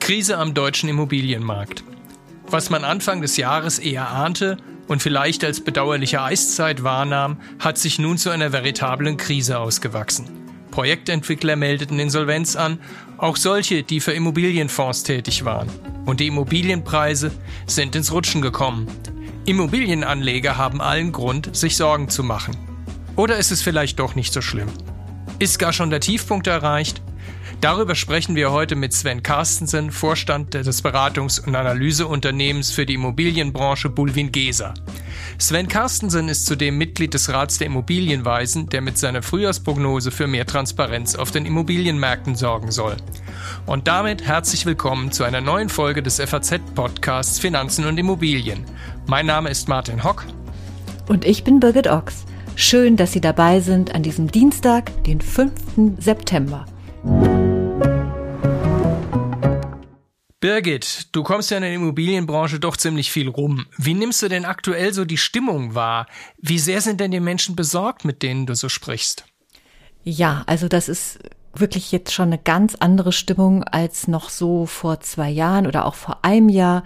Krise am deutschen Immobilienmarkt. Was man Anfang des Jahres eher ahnte und vielleicht als bedauerliche Eiszeit wahrnahm, hat sich nun zu einer veritablen Krise ausgewachsen. Projektentwickler meldeten Insolvenz an, auch solche, die für Immobilienfonds tätig waren. Und die Immobilienpreise sind ins Rutschen gekommen. Immobilienanleger haben allen Grund, sich Sorgen zu machen. Oder ist es vielleicht doch nicht so schlimm? Ist gar schon der Tiefpunkt erreicht? Darüber sprechen wir heute mit Sven Carstensen, Vorstand des Beratungs- und Analyseunternehmens für die Immobilienbranche Bulwin Gesa. Sven Carstensen ist zudem Mitglied des Rats der Immobilienweisen, der mit seiner Frühjahrsprognose für mehr Transparenz auf den Immobilienmärkten sorgen soll. Und damit herzlich willkommen zu einer neuen Folge des FAZ-Podcasts Finanzen und Immobilien. Mein Name ist Martin Hock. Und ich bin Birgit Ochs. Schön, dass Sie dabei sind an diesem Dienstag, den 5. September. Birgit, du kommst ja in der Immobilienbranche doch ziemlich viel rum. Wie nimmst du denn aktuell so die Stimmung wahr? Wie sehr sind denn die Menschen besorgt, mit denen du so sprichst? Ja, also das ist wirklich jetzt schon eine ganz andere Stimmung als noch so vor zwei Jahren oder auch vor einem Jahr.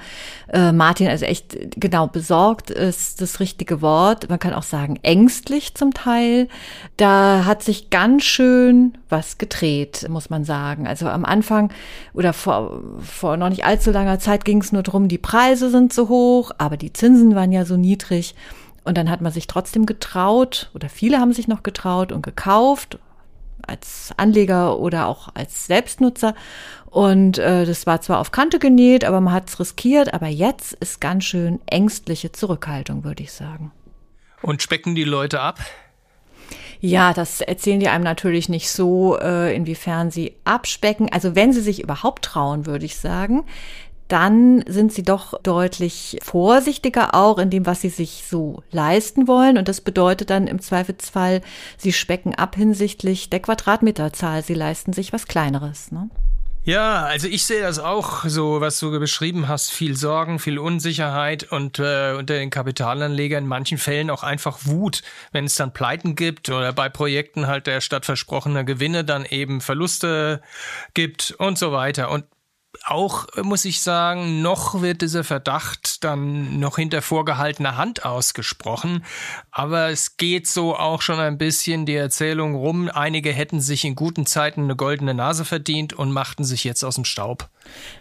Äh, Martin, also echt genau besorgt ist das richtige Wort. Man kann auch sagen ängstlich zum Teil. Da hat sich ganz schön was gedreht, muss man sagen. Also am Anfang oder vor, vor noch nicht allzu langer Zeit ging es nur drum, die Preise sind so hoch, aber die Zinsen waren ja so niedrig. Und dann hat man sich trotzdem getraut oder viele haben sich noch getraut und gekauft als Anleger oder auch als Selbstnutzer. Und äh, das war zwar auf Kante genäht, aber man hat es riskiert. Aber jetzt ist ganz schön ängstliche Zurückhaltung, würde ich sagen. Und specken die Leute ab? Ja, das erzählen die einem natürlich nicht so, äh, inwiefern sie abspecken. Also wenn sie sich überhaupt trauen, würde ich sagen dann sind sie doch deutlich vorsichtiger auch in dem, was sie sich so leisten wollen. Und das bedeutet dann im Zweifelsfall, sie specken ab hinsichtlich der Quadratmeterzahl. Sie leisten sich was Kleineres. Ne? Ja, also ich sehe das auch so, was du beschrieben hast, viel Sorgen, viel Unsicherheit und äh, unter den Kapitalanlegern in manchen Fällen auch einfach Wut, wenn es dann Pleiten gibt oder bei Projekten halt der statt versprochener Gewinne dann eben Verluste gibt und so weiter. Und auch muss ich sagen, noch wird dieser Verdacht dann noch hinter vorgehaltener Hand ausgesprochen. Aber es geht so auch schon ein bisschen die Erzählung rum, einige hätten sich in guten Zeiten eine goldene Nase verdient und machten sich jetzt aus dem Staub.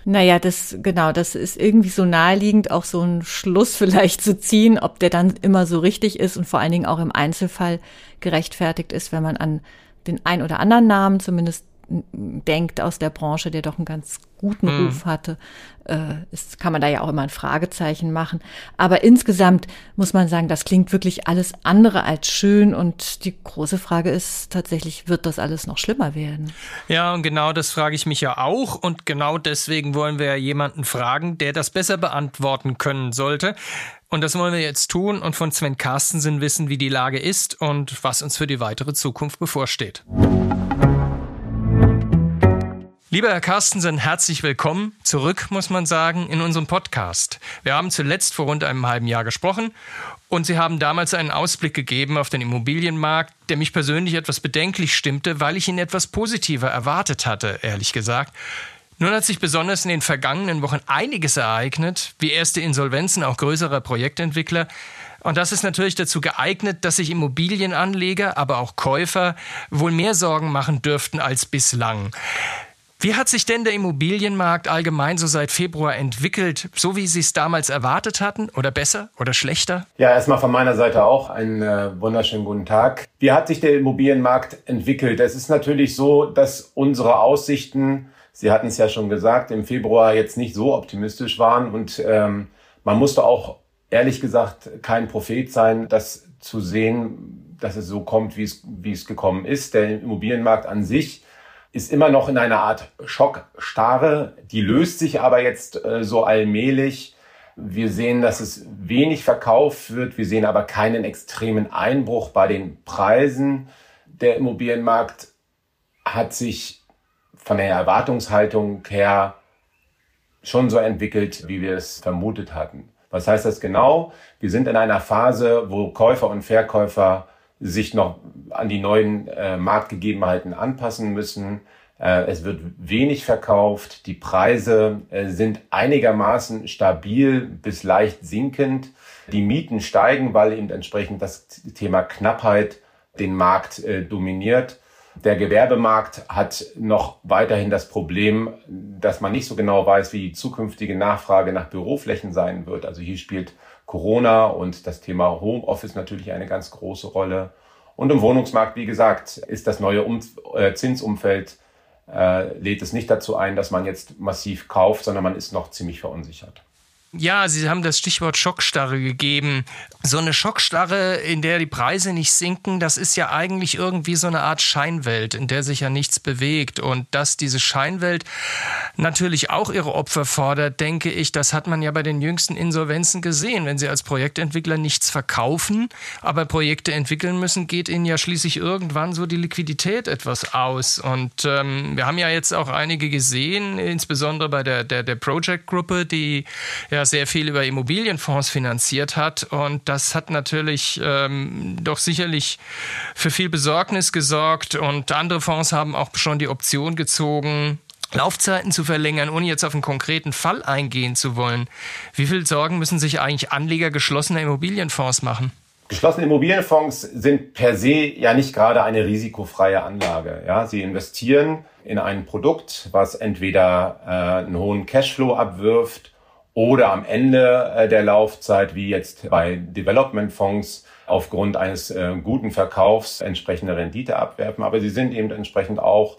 Naja, das, genau, das ist irgendwie so naheliegend, auch so einen Schluss vielleicht zu ziehen, ob der dann immer so richtig ist und vor allen Dingen auch im Einzelfall gerechtfertigt ist, wenn man an den ein oder anderen Namen zumindest denkt aus der Branche, der doch einen ganz guten mhm. Ruf hatte, äh, ist, kann man da ja auch immer ein Fragezeichen machen. Aber insgesamt muss man sagen, das klingt wirklich alles andere als schön. Und die große Frage ist tatsächlich, wird das alles noch schlimmer werden? Ja, und genau das frage ich mich ja auch. Und genau deswegen wollen wir ja jemanden fragen, der das besser beantworten können sollte. Und das wollen wir jetzt tun und von Sven Carstensen wissen, wie die Lage ist und was uns für die weitere Zukunft bevorsteht. Lieber Herr Carstensen, herzlich willkommen zurück, muss man sagen, in unserem Podcast. Wir haben zuletzt vor rund einem halben Jahr gesprochen und Sie haben damals einen Ausblick gegeben auf den Immobilienmarkt, der mich persönlich etwas bedenklich stimmte, weil ich ihn etwas positiver erwartet hatte, ehrlich gesagt. Nun hat sich besonders in den vergangenen Wochen einiges ereignet, wie erste Insolvenzen auch größerer Projektentwickler. Und das ist natürlich dazu geeignet, dass sich Immobilienanleger, aber auch Käufer wohl mehr Sorgen machen dürften als bislang. Wie hat sich denn der Immobilienmarkt allgemein so seit Februar entwickelt, so wie Sie es damals erwartet hatten oder besser oder schlechter? Ja, erstmal von meiner Seite auch einen äh, wunderschönen guten Tag. Wie hat sich der Immobilienmarkt entwickelt? Es ist natürlich so, dass unsere Aussichten, Sie hatten es ja schon gesagt, im Februar jetzt nicht so optimistisch waren und ähm, man musste auch ehrlich gesagt kein Prophet sein, das zu sehen, dass es so kommt, wie es, wie es gekommen ist. Der Immobilienmarkt an sich ist immer noch in einer Art Schockstarre. Die löst sich aber jetzt äh, so allmählich. Wir sehen, dass es wenig verkauft wird. Wir sehen aber keinen extremen Einbruch bei den Preisen. Der Immobilienmarkt hat sich von der Erwartungshaltung her schon so entwickelt, wie wir es vermutet hatten. Was heißt das genau? Wir sind in einer Phase, wo Käufer und Verkäufer sich noch an die neuen äh, Marktgegebenheiten anpassen müssen. Äh, es wird wenig verkauft. Die Preise äh, sind einigermaßen stabil bis leicht sinkend. Die Mieten steigen, weil eben entsprechend das Thema Knappheit den Markt äh, dominiert. Der Gewerbemarkt hat noch weiterhin das Problem, dass man nicht so genau weiß, wie die zukünftige Nachfrage nach Büroflächen sein wird. Also hier spielt Corona und das Thema Homeoffice natürlich eine ganz große Rolle. Und im Wohnungsmarkt, wie gesagt, ist das neue um äh, Zinsumfeld, äh, lädt es nicht dazu ein, dass man jetzt massiv kauft, sondern man ist noch ziemlich verunsichert. Ja, Sie haben das Stichwort Schockstarre gegeben. So eine Schockstarre, in der die Preise nicht sinken, das ist ja eigentlich irgendwie so eine Art Scheinwelt, in der sich ja nichts bewegt. Und dass diese Scheinwelt natürlich auch ihre Opfer fordert, denke ich, das hat man ja bei den jüngsten Insolvenzen gesehen. Wenn Sie als Projektentwickler nichts verkaufen, aber Projekte entwickeln müssen, geht Ihnen ja schließlich irgendwann so die Liquidität etwas aus. Und ähm, wir haben ja jetzt auch einige gesehen, insbesondere bei der, der, der Project-Gruppe, die ja sehr viel über Immobilienfonds finanziert hat. Und das hat natürlich ähm, doch sicherlich für viel Besorgnis gesorgt. Und andere Fonds haben auch schon die Option gezogen, Laufzeiten zu verlängern, ohne jetzt auf einen konkreten Fall eingehen zu wollen. Wie viel Sorgen müssen sich eigentlich Anleger geschlossener Immobilienfonds machen? Geschlossene Immobilienfonds sind per se ja nicht gerade eine risikofreie Anlage. Ja, sie investieren in ein Produkt, was entweder äh, einen hohen Cashflow abwirft oder am Ende äh, der Laufzeit, wie jetzt bei Development-Fonds, aufgrund eines äh, guten Verkaufs entsprechende Rendite abwerfen. Aber sie sind eben entsprechend auch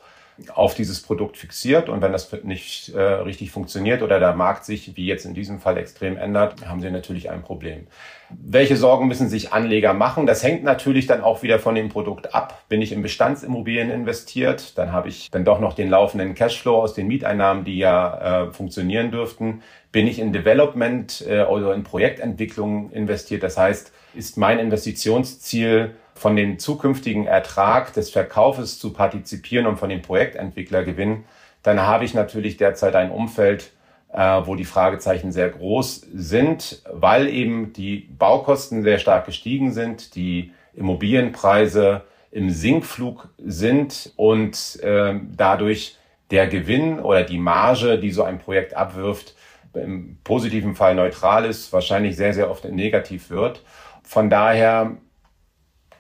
auf dieses Produkt fixiert und wenn das nicht äh, richtig funktioniert oder der Markt sich, wie jetzt in diesem Fall, extrem ändert, haben sie natürlich ein Problem. Welche Sorgen müssen sich Anleger machen? Das hängt natürlich dann auch wieder von dem Produkt ab. Bin ich in Bestandsimmobilien investiert, dann habe ich dann doch noch den laufenden Cashflow aus den Mieteinnahmen, die ja äh, funktionieren dürften. Bin ich in Development äh, oder in Projektentwicklung investiert? Das heißt, ist mein Investitionsziel von dem zukünftigen Ertrag des Verkaufes zu partizipieren und von dem Projektentwicklergewinn, dann habe ich natürlich derzeit ein Umfeld, äh, wo die Fragezeichen sehr groß sind, weil eben die Baukosten sehr stark gestiegen sind, die Immobilienpreise im Sinkflug sind und äh, dadurch der Gewinn oder die Marge, die so ein Projekt abwirft, im positiven Fall neutral ist, wahrscheinlich sehr, sehr oft negativ wird. Von daher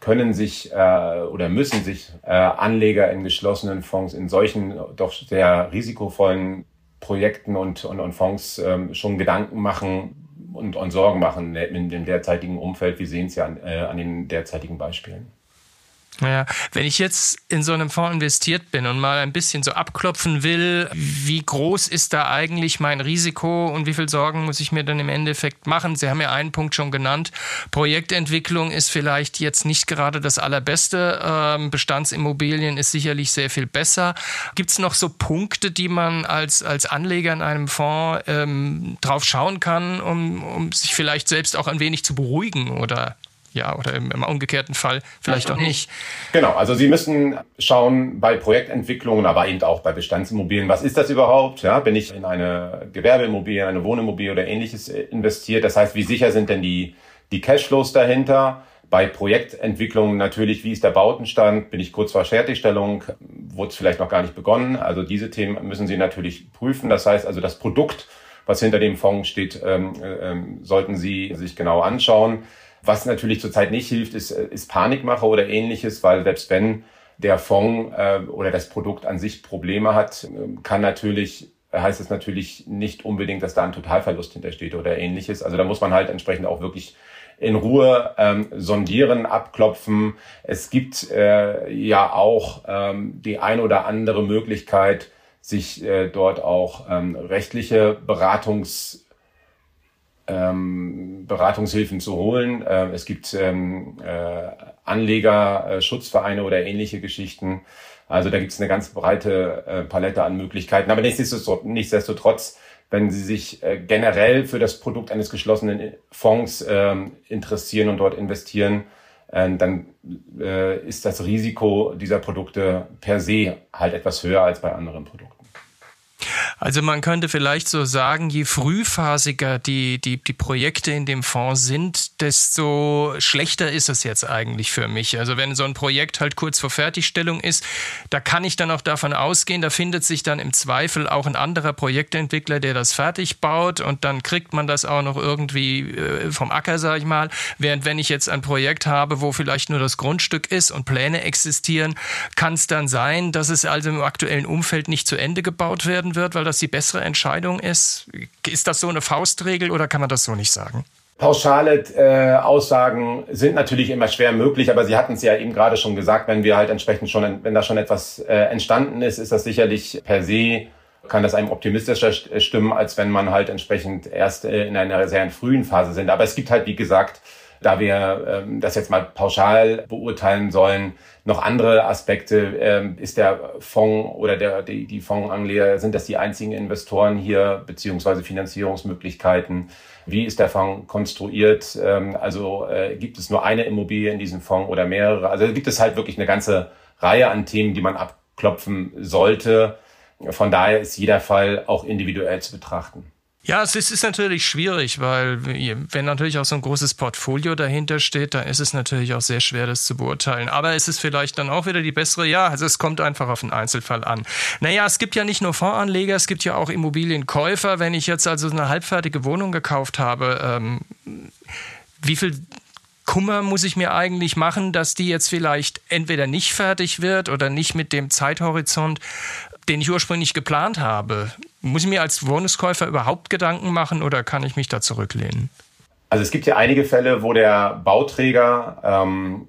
können sich äh, oder müssen sich äh, Anleger in geschlossenen Fonds in solchen doch sehr risikovollen Projekten und, und, und Fonds ähm, schon Gedanken machen und, und Sorgen machen in dem derzeitigen Umfeld. Wir sehen es ja an, äh, an den derzeitigen Beispielen. Ja, wenn ich jetzt in so einem Fonds investiert bin und mal ein bisschen so abklopfen will, wie groß ist da eigentlich mein Risiko und wie viel Sorgen muss ich mir dann im Endeffekt machen? Sie haben ja einen Punkt schon genannt. Projektentwicklung ist vielleicht jetzt nicht gerade das Allerbeste. Ähm, Bestandsimmobilien ist sicherlich sehr viel besser. Gibt es noch so Punkte, die man als, als Anleger in einem Fonds ähm, drauf schauen kann, um, um sich vielleicht selbst auch ein wenig zu beruhigen oder ja, oder im, im umgekehrten Fall vielleicht auch nicht. Genau, also Sie müssen schauen bei Projektentwicklungen, aber eben auch bei Bestandsimmobilien, was ist das überhaupt? Ja, bin ich in eine Gewerbeimmobilie, eine Wohnimmobilie oder ähnliches investiert? Das heißt, wie sicher sind denn die, die Cashflows dahinter? Bei Projektentwicklungen natürlich, wie ist der Bautenstand? Bin ich kurz vor Fertigstellung? Wurde es vielleicht noch gar nicht begonnen? Also diese Themen müssen Sie natürlich prüfen. Das heißt also, das Produkt, was hinter dem Fonds steht, ähm, äh, sollten Sie sich genau anschauen. Was natürlich zurzeit nicht hilft, ist, äh, ist Panikmache oder ähnliches, weil selbst wenn der Fonds äh, oder das Produkt an sich Probleme hat, äh, kann natürlich heißt es natürlich nicht unbedingt, dass da ein Totalverlust hintersteht oder ähnliches. Also da muss man halt entsprechend auch wirklich in Ruhe ähm, sondieren, abklopfen. Es gibt äh, ja auch ähm, die ein oder andere Möglichkeit, sich äh, dort auch ähm, rechtliche Beratungs ähm, Beratungshilfen zu holen. Äh, es gibt ähm, äh, Anleger, äh, Schutzvereine oder ähnliche Geschichten. Also da gibt es eine ganz breite äh, Palette an Möglichkeiten. Aber nichtsdestotrotz, nichtsdestotrotz wenn Sie sich äh, generell für das Produkt eines geschlossenen Fonds äh, interessieren und dort investieren, äh, dann äh, ist das Risiko dieser Produkte per se halt etwas höher als bei anderen Produkten. Also man könnte vielleicht so sagen, je frühphasiger die, die, die Projekte in dem Fonds sind, desto schlechter ist es jetzt eigentlich für mich. Also wenn so ein Projekt halt kurz vor Fertigstellung ist, da kann ich dann auch davon ausgehen, da findet sich dann im Zweifel auch ein anderer Projektentwickler, der das fertig baut und dann kriegt man das auch noch irgendwie äh, vom Acker, sag ich mal. Während wenn ich jetzt ein Projekt habe, wo vielleicht nur das Grundstück ist und Pläne existieren, kann es dann sein, dass es also im aktuellen Umfeld nicht zu Ende gebaut werden wird, weil das die bessere Entscheidung ist. Ist das so eine Faustregel oder kann man das so nicht sagen? Pauschale äh, Aussagen sind natürlich immer schwer möglich, aber Sie hatten es ja eben gerade schon gesagt, wenn wir halt entsprechend schon, wenn da schon etwas äh, entstanden ist, ist das sicherlich per se kann das einem optimistischer stimmen, als wenn man halt entsprechend erst äh, in einer sehr frühen Phase sind. Aber es gibt halt, wie gesagt, da wir ähm, das jetzt mal pauschal beurteilen sollen, noch andere Aspekte. Ähm, ist der Fonds oder der, die, die Fondsanleger, sind das die einzigen Investoren hier, beziehungsweise Finanzierungsmöglichkeiten? Wie ist der Fonds konstruiert? Ähm, also äh, gibt es nur eine Immobilie in diesem Fonds oder mehrere? Also gibt es halt wirklich eine ganze Reihe an Themen, die man abklopfen sollte. Von daher ist jeder Fall auch individuell zu betrachten. Ja, es ist, ist, natürlich schwierig, weil wenn natürlich auch so ein großes Portfolio dahinter steht, dann ist es natürlich auch sehr schwer, das zu beurteilen. Aber es ist vielleicht dann auch wieder die bessere, ja, also es kommt einfach auf den Einzelfall an. Naja, es gibt ja nicht nur Fondsanleger, es gibt ja auch Immobilienkäufer. Wenn ich jetzt also eine halbfertige Wohnung gekauft habe, ähm, wie viel Kummer muss ich mir eigentlich machen, dass die jetzt vielleicht entweder nicht fertig wird oder nicht mit dem Zeithorizont, den ich ursprünglich geplant habe? Muss ich mir als Wohnungskäufer überhaupt Gedanken machen oder kann ich mich da zurücklehnen? Also es gibt ja einige Fälle, wo der Bauträger ähm,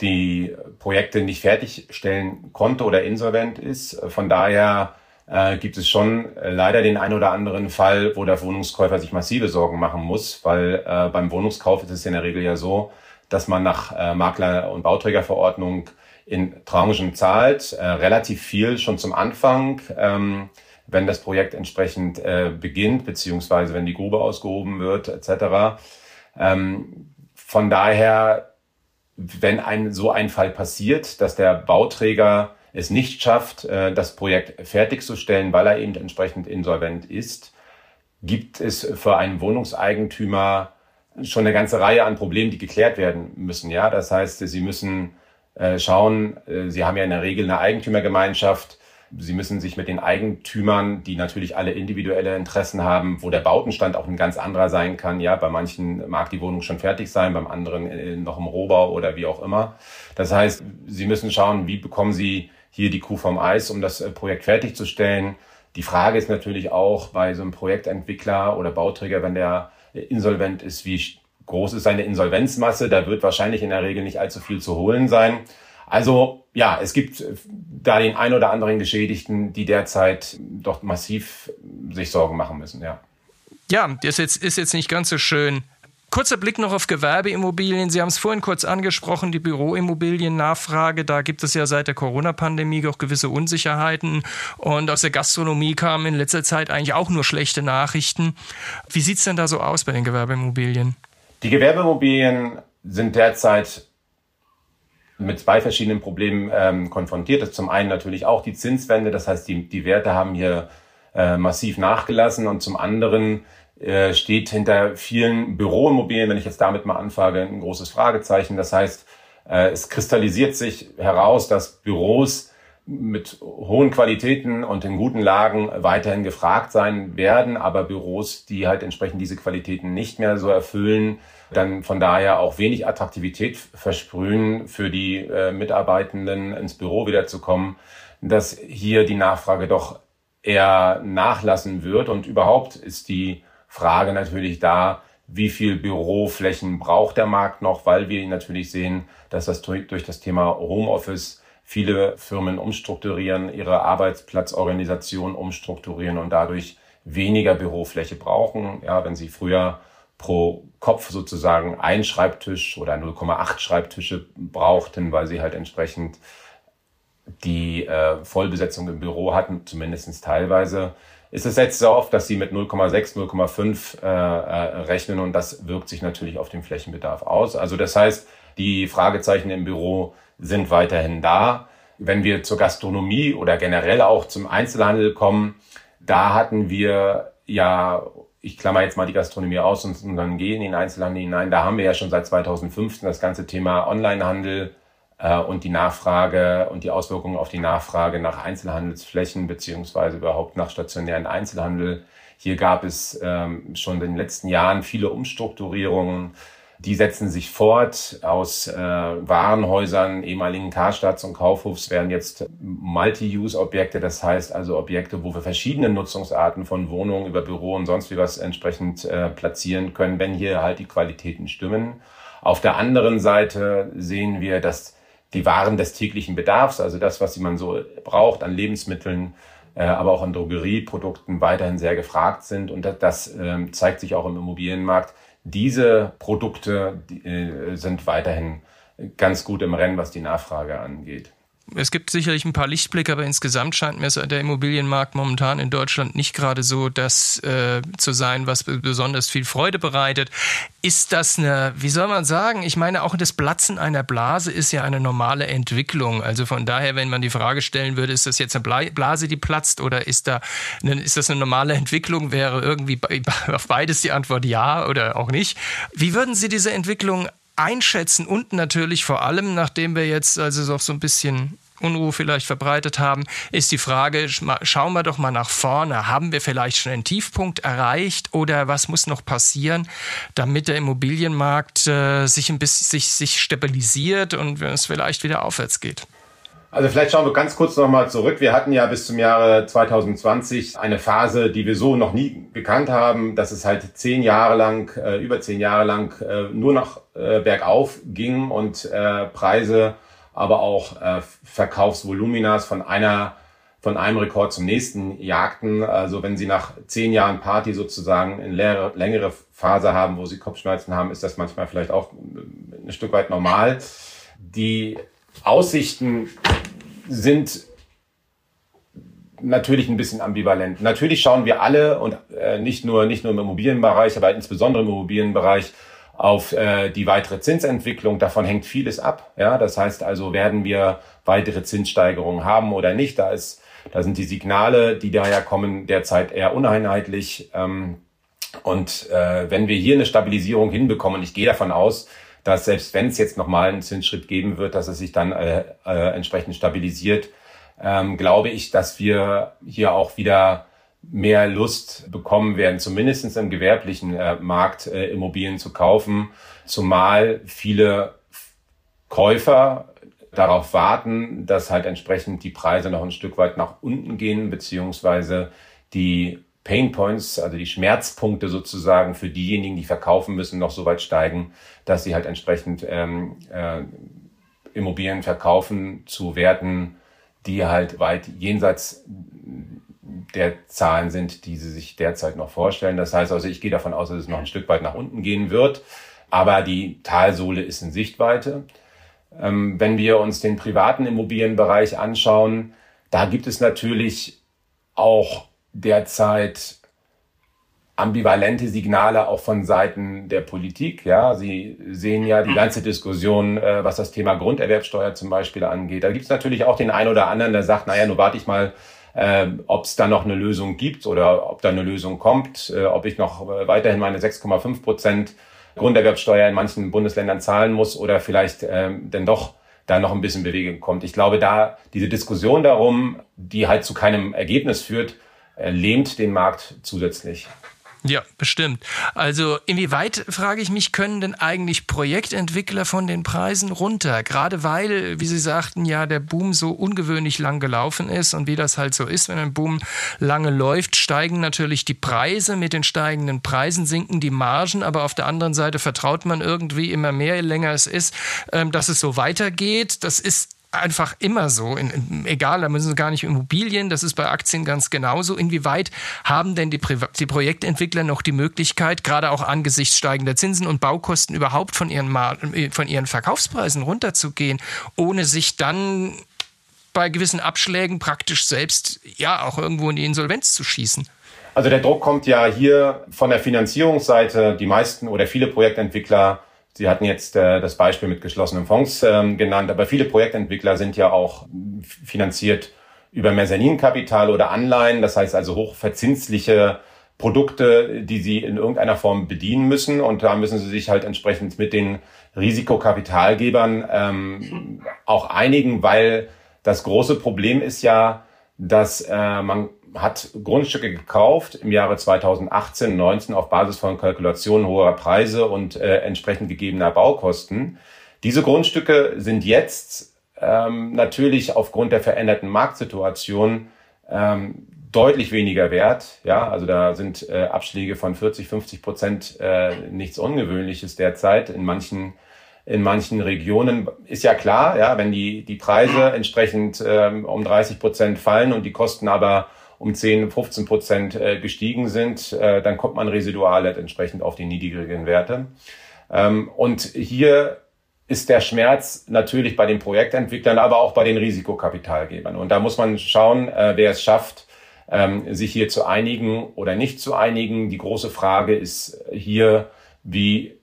die Projekte nicht fertigstellen konnte oder insolvent ist. Von daher äh, gibt es schon leider den ein oder anderen Fall, wo der Wohnungskäufer sich massive Sorgen machen muss, weil äh, beim Wohnungskauf ist es in der Regel ja so, dass man nach äh, Makler- und Bauträgerverordnung in Tranchen zahlt, äh, relativ viel schon zum Anfang. Ähm, wenn das Projekt entsprechend äh, beginnt, beziehungsweise wenn die Grube ausgehoben wird, etc. Ähm, von daher, wenn ein, so ein Fall passiert, dass der Bauträger es nicht schafft, äh, das Projekt fertigzustellen, weil er eben entsprechend insolvent ist, gibt es für einen Wohnungseigentümer schon eine ganze Reihe an Problemen, die geklärt werden müssen. Ja, das heißt, Sie müssen äh, schauen, äh, Sie haben ja in der Regel eine Eigentümergemeinschaft. Sie müssen sich mit den Eigentümern, die natürlich alle individuelle Interessen haben, wo der Bautenstand auch ein ganz anderer sein kann. Ja, bei manchen mag die Wohnung schon fertig sein, beim anderen äh, noch im Rohbau oder wie auch immer. Das heißt, Sie müssen schauen, wie bekommen Sie hier die Kuh vom Eis, um das äh, Projekt fertigzustellen. Die Frage ist natürlich auch bei so einem Projektentwickler oder Bauträger, wenn der insolvent ist, wie groß ist seine Insolvenzmasse? Da wird wahrscheinlich in der Regel nicht allzu viel zu holen sein. Also ja, es gibt äh, da den ein oder anderen Geschädigten, die derzeit doch massiv sich Sorgen machen müssen, ja. Ja, das ist jetzt, ist jetzt nicht ganz so schön. Kurzer Blick noch auf Gewerbeimmobilien. Sie haben es vorhin kurz angesprochen, die Büroimmobiliennachfrage. Da gibt es ja seit der Corona-Pandemie auch gewisse Unsicherheiten. Und aus der Gastronomie kamen in letzter Zeit eigentlich auch nur schlechte Nachrichten. Wie sieht es denn da so aus bei den Gewerbeimmobilien? Die Gewerbeimmobilien sind derzeit mit zwei verschiedenen Problemen ähm, konfrontiert. Ist zum einen natürlich auch die Zinswende, das heißt, die, die Werte haben hier äh, massiv nachgelassen und zum anderen äh, steht hinter vielen Büroimmobilien, wenn ich jetzt damit mal anfange, ein großes Fragezeichen. Das heißt, äh, es kristallisiert sich heraus, dass Büros mit hohen Qualitäten und in guten Lagen weiterhin gefragt sein werden, aber Büros, die halt entsprechend diese Qualitäten nicht mehr so erfüllen, dann von daher auch wenig Attraktivität versprühen für die äh, Mitarbeitenden ins Büro wiederzukommen, dass hier die Nachfrage doch eher nachlassen wird. Und überhaupt ist die Frage natürlich da, wie viel Büroflächen braucht der Markt noch, weil wir natürlich sehen, dass das durch das Thema Homeoffice viele Firmen umstrukturieren, ihre Arbeitsplatzorganisation umstrukturieren und dadurch weniger Bürofläche brauchen. Ja, wenn sie früher pro Kopf sozusagen ein Schreibtisch oder 0,8 Schreibtische brauchten, weil sie halt entsprechend die äh, Vollbesetzung im Büro hatten, zumindest teilweise, ist es jetzt so oft, dass sie mit 0,6, 0,5 äh, äh, rechnen und das wirkt sich natürlich auf den Flächenbedarf aus. Also das heißt, die Fragezeichen im Büro sind weiterhin da. Wenn wir zur Gastronomie oder generell auch zum Einzelhandel kommen, da hatten wir ja ich klammer jetzt mal die Gastronomie aus und, dann gehe in den Einzelhandel hinein. Da haben wir ja schon seit 2015 das ganze Thema Onlinehandel äh, und die Nachfrage und die Auswirkungen auf die Nachfrage nach Einzelhandelsflächen beziehungsweise überhaupt nach stationären Einzelhandel. Hier gab es ähm, schon in den letzten Jahren viele Umstrukturierungen. Die setzen sich fort. Aus äh, Warenhäusern, ehemaligen Karstadts und Kaufhofs werden jetzt Multi-Use-Objekte, das heißt also Objekte, wo wir verschiedene Nutzungsarten von Wohnungen über Büro und sonst wie was entsprechend äh, platzieren können, wenn hier halt die Qualitäten stimmen. Auf der anderen Seite sehen wir, dass die Waren des täglichen Bedarfs, also das, was man so braucht an Lebensmitteln, äh, aber auch an Drogerieprodukten weiterhin sehr gefragt sind. Und das, das äh, zeigt sich auch im Immobilienmarkt. Diese Produkte die, äh, sind weiterhin ganz gut im Rennen, was die Nachfrage angeht. Es gibt sicherlich ein paar Lichtblicke, aber insgesamt scheint mir der Immobilienmarkt momentan in Deutschland nicht gerade so das äh, zu sein, was besonders viel Freude bereitet. Ist das eine, wie soll man sagen? Ich meine, auch das Platzen einer Blase ist ja eine normale Entwicklung. Also von daher, wenn man die Frage stellen würde, ist das jetzt eine Blase, die platzt oder ist da, eine, ist das eine normale Entwicklung? Wäre irgendwie auf beides die Antwort ja oder auch nicht. Wie würden Sie diese Entwicklung einschätzen und natürlich vor allem, nachdem wir jetzt also so ein bisschen Unruhe vielleicht verbreitet haben, ist die Frage, schauen wir doch mal nach vorne. Haben wir vielleicht schon einen Tiefpunkt erreicht oder was muss noch passieren, damit der Immobilienmarkt äh, sich ein bisschen sich, sich stabilisiert und es vielleicht wieder aufwärts geht? Also vielleicht schauen wir ganz kurz nochmal zurück. Wir hatten ja bis zum Jahre 2020 eine Phase, die wir so noch nie gekannt haben, dass es halt zehn Jahre lang, äh, über zehn Jahre lang äh, nur noch äh, bergauf ging und äh, Preise, aber auch äh, Verkaufsvoluminas von einer von einem Rekord zum nächsten jagten. Also wenn Sie nach zehn Jahren Party sozusagen eine längere, längere Phase haben, wo Sie Kopfschmerzen haben, ist das manchmal vielleicht auch ein Stück weit normal. Die Aussichten sind natürlich ein bisschen ambivalent. Natürlich schauen wir alle und äh, nicht nur nicht nur im Immobilienbereich, aber insbesondere im Immobilienbereich auf äh, die weitere Zinsentwicklung. Davon hängt vieles ab. Ja, das heißt also, werden wir weitere Zinssteigerungen haben oder nicht? Da ist, da sind die Signale, die daher kommen, derzeit eher uneinheitlich. Ähm, und äh, wenn wir hier eine Stabilisierung hinbekommen, ich gehe davon aus, dass selbst wenn es jetzt nochmal einen Zinsschritt geben wird, dass es sich dann äh, äh, entsprechend stabilisiert, ähm, glaube ich, dass wir hier auch wieder mehr Lust bekommen werden, zumindestens im gewerblichen äh, Markt äh, Immobilien zu kaufen, zumal viele Käufer darauf warten, dass halt entsprechend die Preise noch ein Stück weit nach unten gehen, beziehungsweise die Pain Points, also die Schmerzpunkte sozusagen für diejenigen, die verkaufen müssen, noch so weit steigen, dass sie halt entsprechend ähm, äh, Immobilien verkaufen zu Werten, die halt weit jenseits der Zahlen sind, die sie sich derzeit noch vorstellen. Das heißt also, ich gehe davon aus, dass es noch ein Stück weit nach unten gehen wird, aber die Talsohle ist in Sichtweite. Ähm, wenn wir uns den privaten Immobilienbereich anschauen, da gibt es natürlich auch derzeit ambivalente Signale auch von Seiten der Politik. Ja, Sie sehen ja die ganze Diskussion, äh, was das Thema Grunderwerbsteuer zum Beispiel angeht. Da gibt es natürlich auch den einen oder anderen, der sagt, naja, nur warte ich mal, äh, ob es da noch eine Lösung gibt oder ob da eine Lösung kommt, äh, ob ich noch äh, weiterhin meine 6,5 Prozent Grunderwerbsteuer in manchen Bundesländern zahlen muss oder vielleicht äh, denn doch da noch ein bisschen Bewegung kommt. Ich glaube, da diese Diskussion darum, die halt zu keinem Ergebnis führt, lähmt den Markt zusätzlich. Ja, bestimmt. Also inwieweit, frage ich mich, können denn eigentlich Projektentwickler von den Preisen runter? Gerade weil, wie Sie sagten, ja, der Boom so ungewöhnlich lang gelaufen ist und wie das halt so ist, wenn ein Boom lange läuft, steigen natürlich die Preise. Mit den steigenden Preisen sinken die Margen, aber auf der anderen Seite vertraut man irgendwie immer mehr, je länger es ist, ähm, dass es so weitergeht. Das ist einfach immer so. In, in, egal, da müssen Sie gar nicht Immobilien, das ist bei Aktien ganz genauso. Inwieweit haben denn die, die Projektentwickler noch die Möglichkeit, gerade auch angesichts steigender Zinsen und Baukosten überhaupt von ihren, äh, von ihren Verkaufspreisen runterzugehen, ohne sich dann bei gewissen Abschlägen praktisch selbst ja auch irgendwo in die Insolvenz zu schießen? Also der Druck kommt ja hier von der Finanzierungsseite. Die meisten oder viele Projektentwickler Sie hatten jetzt äh, das Beispiel mit geschlossenen Fonds ähm, genannt, aber viele Projektentwickler sind ja auch finanziert über Mezzaninkapital oder Anleihen, das heißt also hochverzinsliche Produkte, die sie in irgendeiner Form bedienen müssen. Und da müssen sie sich halt entsprechend mit den Risikokapitalgebern ähm, auch einigen, weil das große Problem ist ja, dass äh, man hat Grundstücke gekauft im Jahre 2018, 19 auf Basis von Kalkulationen hoher Preise und äh, entsprechend gegebener Baukosten. Diese Grundstücke sind jetzt ähm, natürlich aufgrund der veränderten Marktsituation ähm, deutlich weniger wert. Ja, also da sind äh, Abschläge von 40, 50 Prozent äh, nichts Ungewöhnliches derzeit. In manchen in manchen Regionen ist ja klar, ja, wenn die die Preise entsprechend ähm, um 30 Prozent fallen und die Kosten aber um 10, 15 Prozent äh, gestiegen sind, äh, dann kommt man residual entsprechend auf die niedrigen Werte. Ähm, und hier ist der Schmerz natürlich bei den Projektentwicklern, aber auch bei den Risikokapitalgebern. Und da muss man schauen, äh, wer es schafft, ähm, sich hier zu einigen oder nicht zu einigen. Die große Frage ist hier, wie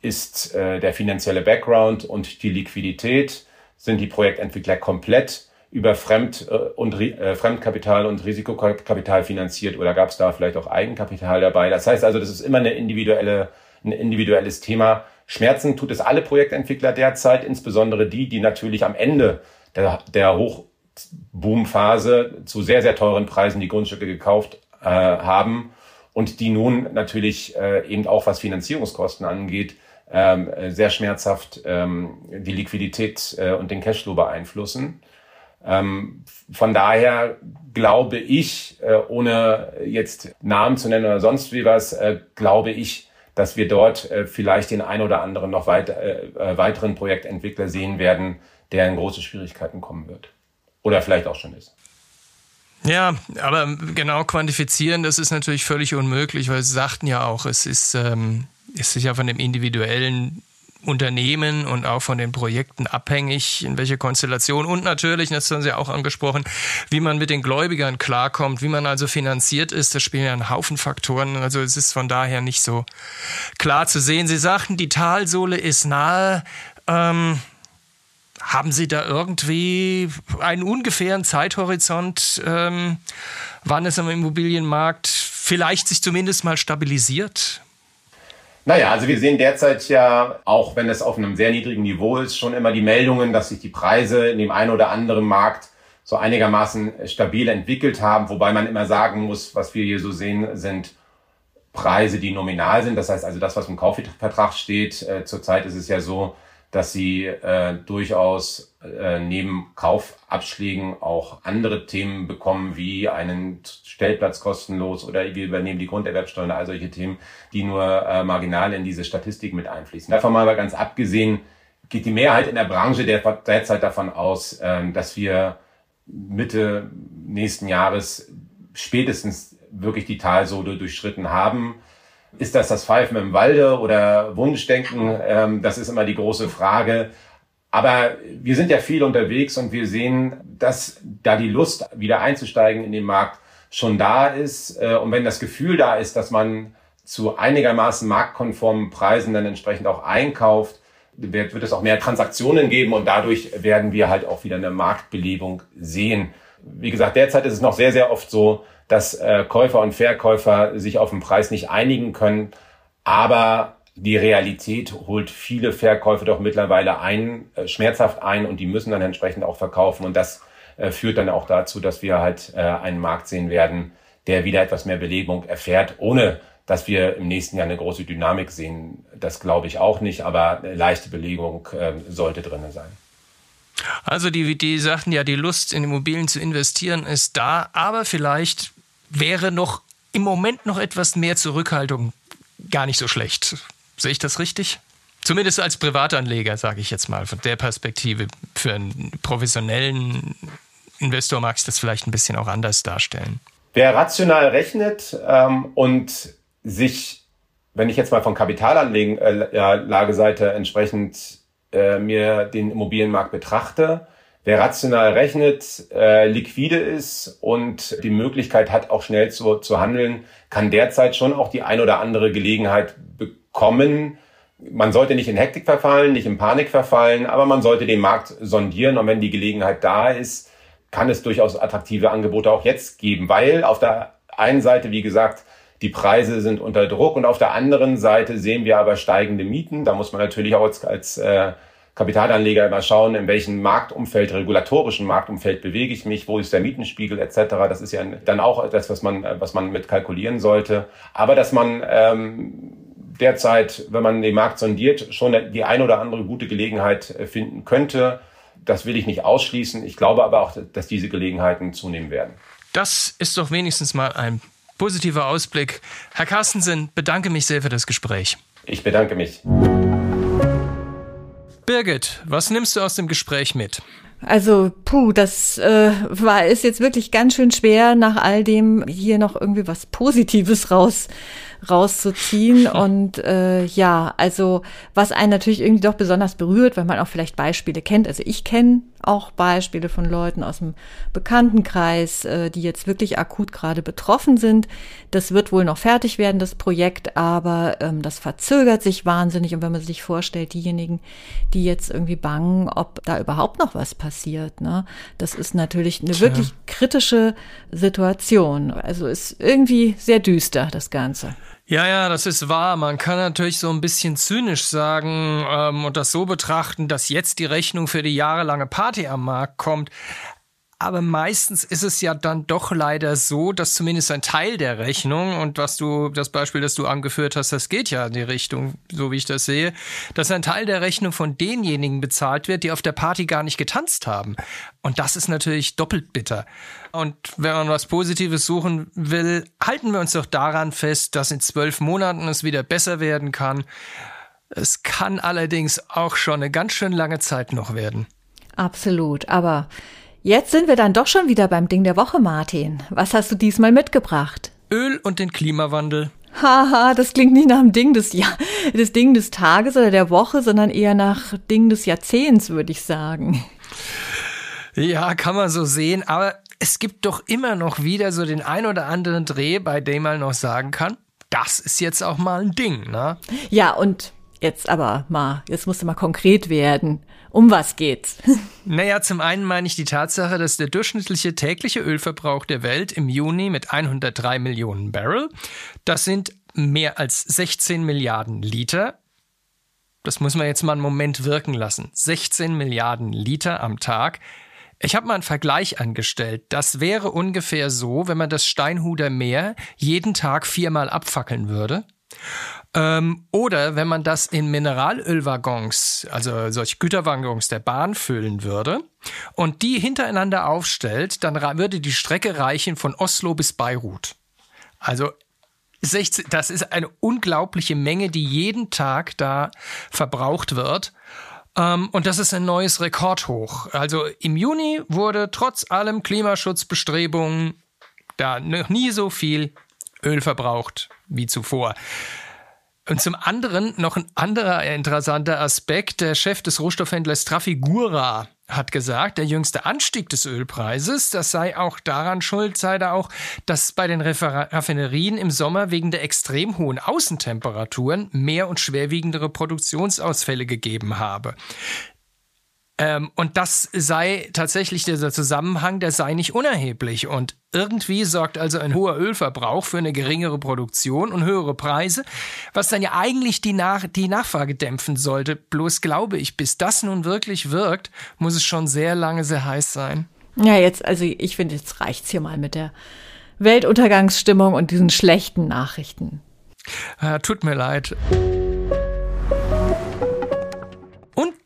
ist der finanzielle Background und die Liquidität? Sind die Projektentwickler komplett über Fremd- äh, und äh, Fremdkapital und Risikokapital finanziert oder gab es da vielleicht auch Eigenkapital dabei? Das heißt also, das ist immer eine individuelle, ein individuelles Thema. Schmerzen tut es alle Projektentwickler derzeit, insbesondere die, die natürlich am Ende der, der Hochboomphase zu sehr, sehr teuren Preisen die Grundstücke gekauft äh, haben und die nun natürlich äh, eben auch was Finanzierungskosten angeht, ähm, sehr schmerzhaft ähm, die Liquidität äh, und den Cashflow beeinflussen. Ähm, von daher glaube ich, äh, ohne jetzt Namen zu nennen oder sonst wie was, äh, glaube ich, dass wir dort äh, vielleicht den ein oder anderen noch weit, äh, äh, weiteren Projektentwickler sehen werden, der in große Schwierigkeiten kommen wird. Oder vielleicht auch schon ist. Ja, aber genau quantifizieren, das ist natürlich völlig unmöglich, weil Sie sagten ja auch, es ist, ähm, ist ja von dem individuellen Unternehmen und auch von den Projekten abhängig, in welcher Konstellation und natürlich, das haben Sie auch angesprochen, wie man mit den Gläubigern klarkommt, wie man also finanziert ist. Da spielen ja einen Haufen Faktoren. Also es ist von daher nicht so klar zu sehen. Sie sagten, die Talsohle ist nahe. Ähm, haben Sie da irgendwie einen ungefähren Zeithorizont, ähm, wann es am Immobilienmarkt vielleicht sich zumindest mal stabilisiert? Naja, also wir sehen derzeit ja, auch wenn es auf einem sehr niedrigen Niveau ist, schon immer die Meldungen, dass sich die Preise in dem einen oder anderen Markt so einigermaßen stabil entwickelt haben, wobei man immer sagen muss, was wir hier so sehen, sind Preise, die nominal sind. Das heißt also das, was im Kaufvertrag steht. Äh, zurzeit ist es ja so, dass sie äh, durchaus äh, neben Kaufabschlägen auch andere Themen bekommen, wie einen Stellplatz kostenlos oder wir übernehmen die Grunderwerbsteuer, all solche Themen, die nur äh, marginal in diese Statistik mit einfließen. Davon mal ganz abgesehen, geht die Mehrheit in der Branche derzeit davon aus, äh, dass wir Mitte nächsten Jahres spätestens wirklich die Talsohle durchschritten haben. Ist das das Pfeifen im Walde oder Wunschdenken? Ähm, das ist immer die große Frage. Aber wir sind ja viel unterwegs und wir sehen, dass da die Lust, wieder einzusteigen in den Markt, schon da ist. Äh, und wenn das Gefühl da ist, dass man zu einigermaßen marktkonformen Preisen dann entsprechend auch einkauft, wird, wird es auch mehr Transaktionen geben und dadurch werden wir halt auch wieder eine Marktbelebung sehen. Wie gesagt, derzeit ist es noch sehr, sehr oft so, dass äh, Käufer und Verkäufer sich auf den Preis nicht einigen können. Aber die Realität holt viele Verkäufe doch mittlerweile ein, äh, schmerzhaft ein und die müssen dann entsprechend auch verkaufen. Und das äh, führt dann auch dazu, dass wir halt einen Markt sehen werden, der wieder etwas mehr Belegung erfährt, ohne dass wir im nächsten Jahr eine große Dynamik sehen. Das glaube ich auch nicht, aber eine leichte Belegung äh, sollte drinne sein. Also die, die sagten ja, die Lust in Immobilien zu investieren ist da, aber vielleicht wäre noch im Moment noch etwas mehr Zurückhaltung gar nicht so schlecht. Sehe ich das richtig? Zumindest als Privatanleger, sage ich jetzt mal, von der Perspektive. Für einen professionellen Investor mag ich das vielleicht ein bisschen auch anders darstellen. Wer rational rechnet ähm, und sich, wenn ich jetzt mal von Kapitalanlageseite äh, entsprechend äh, mir den Immobilienmarkt betrachte, Wer rational rechnet, äh, liquide ist und die Möglichkeit hat, auch schnell zu, zu handeln, kann derzeit schon auch die ein oder andere Gelegenheit bekommen. Man sollte nicht in Hektik verfallen, nicht in Panik verfallen, aber man sollte den Markt sondieren und wenn die Gelegenheit da ist, kann es durchaus attraktive Angebote auch jetzt geben, weil auf der einen Seite, wie gesagt, Die Preise sind unter Druck und auf der anderen Seite sehen wir aber steigende Mieten. Da muss man natürlich auch als, als äh, Kapitalanleger immer schauen, in welchem Marktumfeld, regulatorischen Marktumfeld bewege ich mich, wo ist der Mietenspiegel etc. Das ist ja dann auch etwas, was man, was man mit kalkulieren sollte. Aber dass man ähm, derzeit, wenn man den Markt sondiert, schon die ein oder andere gute Gelegenheit äh, finden könnte, das will ich nicht ausschließen. Ich glaube aber auch, dass diese Gelegenheiten zunehmen werden. Das ist doch wenigstens mal ein positiver Ausblick. Herr Carstensen, bedanke mich sehr für das Gespräch. Ich bedanke mich. Birgit, was nimmst du aus dem Gespräch mit? Also, puh, das äh, war ist jetzt wirklich ganz schön schwer, nach all dem hier noch irgendwie was Positives raus rauszuziehen. Und äh, ja, also was einen natürlich irgendwie doch besonders berührt, weil man auch vielleicht Beispiele kennt. Also ich kenne auch Beispiele von Leuten aus dem Bekanntenkreis, äh, die jetzt wirklich akut gerade betroffen sind. Das wird wohl noch fertig werden, das Projekt, aber ähm, das verzögert sich wahnsinnig. Und wenn man sich vorstellt, diejenigen, die jetzt irgendwie bangen, ob da überhaupt noch was passiert, ne, das ist natürlich eine Tja. wirklich kritische Situation. Also ist irgendwie sehr düster, das Ganze. Ja, ja, das ist wahr. Man kann natürlich so ein bisschen zynisch sagen ähm, und das so betrachten, dass jetzt die Rechnung für die jahrelange Party am Markt kommt. Aber meistens ist es ja dann doch leider so, dass zumindest ein Teil der Rechnung und was du, das Beispiel, das du angeführt hast, das geht ja in die Richtung, so wie ich das sehe, dass ein Teil der Rechnung von denjenigen bezahlt wird, die auf der Party gar nicht getanzt haben. Und das ist natürlich doppelt bitter. Und wenn man was Positives suchen will, halten wir uns doch daran fest, dass in zwölf Monaten es wieder besser werden kann. Es kann allerdings auch schon eine ganz schön lange Zeit noch werden. Absolut. Aber Jetzt sind wir dann doch schon wieder beim Ding der Woche, Martin. Was hast du diesmal mitgebracht? Öl und den Klimawandel. Haha, das klingt nicht nach dem Ding des, ja des Ding des Tages oder der Woche, sondern eher nach Ding des Jahrzehnts, würde ich sagen. Ja, kann man so sehen, aber es gibt doch immer noch wieder so den ein oder anderen Dreh, bei dem man noch sagen kann, das ist jetzt auch mal ein Ding, ne? Ja, und jetzt aber mal, jetzt musst du mal konkret werden. Um was geht's? Naja, zum einen meine ich die Tatsache, dass der durchschnittliche tägliche Ölverbrauch der Welt im Juni mit 103 Millionen Barrel, das sind mehr als 16 Milliarden Liter, das muss man jetzt mal einen Moment wirken lassen, 16 Milliarden Liter am Tag, ich habe mal einen Vergleich angestellt. Das wäre ungefähr so, wenn man das Steinhuder Meer jeden Tag viermal abfackeln würde. Ähm, oder wenn man das in Mineralölwaggons, also solche Güterwaggons der Bahn füllen würde und die hintereinander aufstellt, dann würde die Strecke reichen von Oslo bis Beirut. Also 16, das ist eine unglaubliche Menge, die jeden Tag da verbraucht wird. Ähm, und das ist ein neues Rekordhoch. Also im Juni wurde trotz allem Klimaschutzbestrebungen da noch nie so viel Öl verbraucht wie zuvor. Und zum anderen noch ein anderer interessanter Aspekt. Der Chef des Rohstoffhändlers Trafigura hat gesagt, der jüngste Anstieg des Ölpreises, das sei auch daran schuld, sei da auch, dass bei den Raffinerien im Sommer wegen der extrem hohen Außentemperaturen mehr und schwerwiegendere Produktionsausfälle gegeben habe. Ähm, und das sei tatsächlich dieser Zusammenhang, der sei nicht unerheblich. Und irgendwie sorgt also ein hoher Ölverbrauch für eine geringere Produktion und höhere Preise, was dann ja eigentlich die, Nach die Nachfrage dämpfen sollte. Bloß glaube ich, bis das nun wirklich wirkt, muss es schon sehr lange sehr heiß sein. Ja, jetzt, also ich finde, jetzt reicht's hier mal mit der Weltuntergangsstimmung und diesen schlechten Nachrichten. Ja, tut mir leid.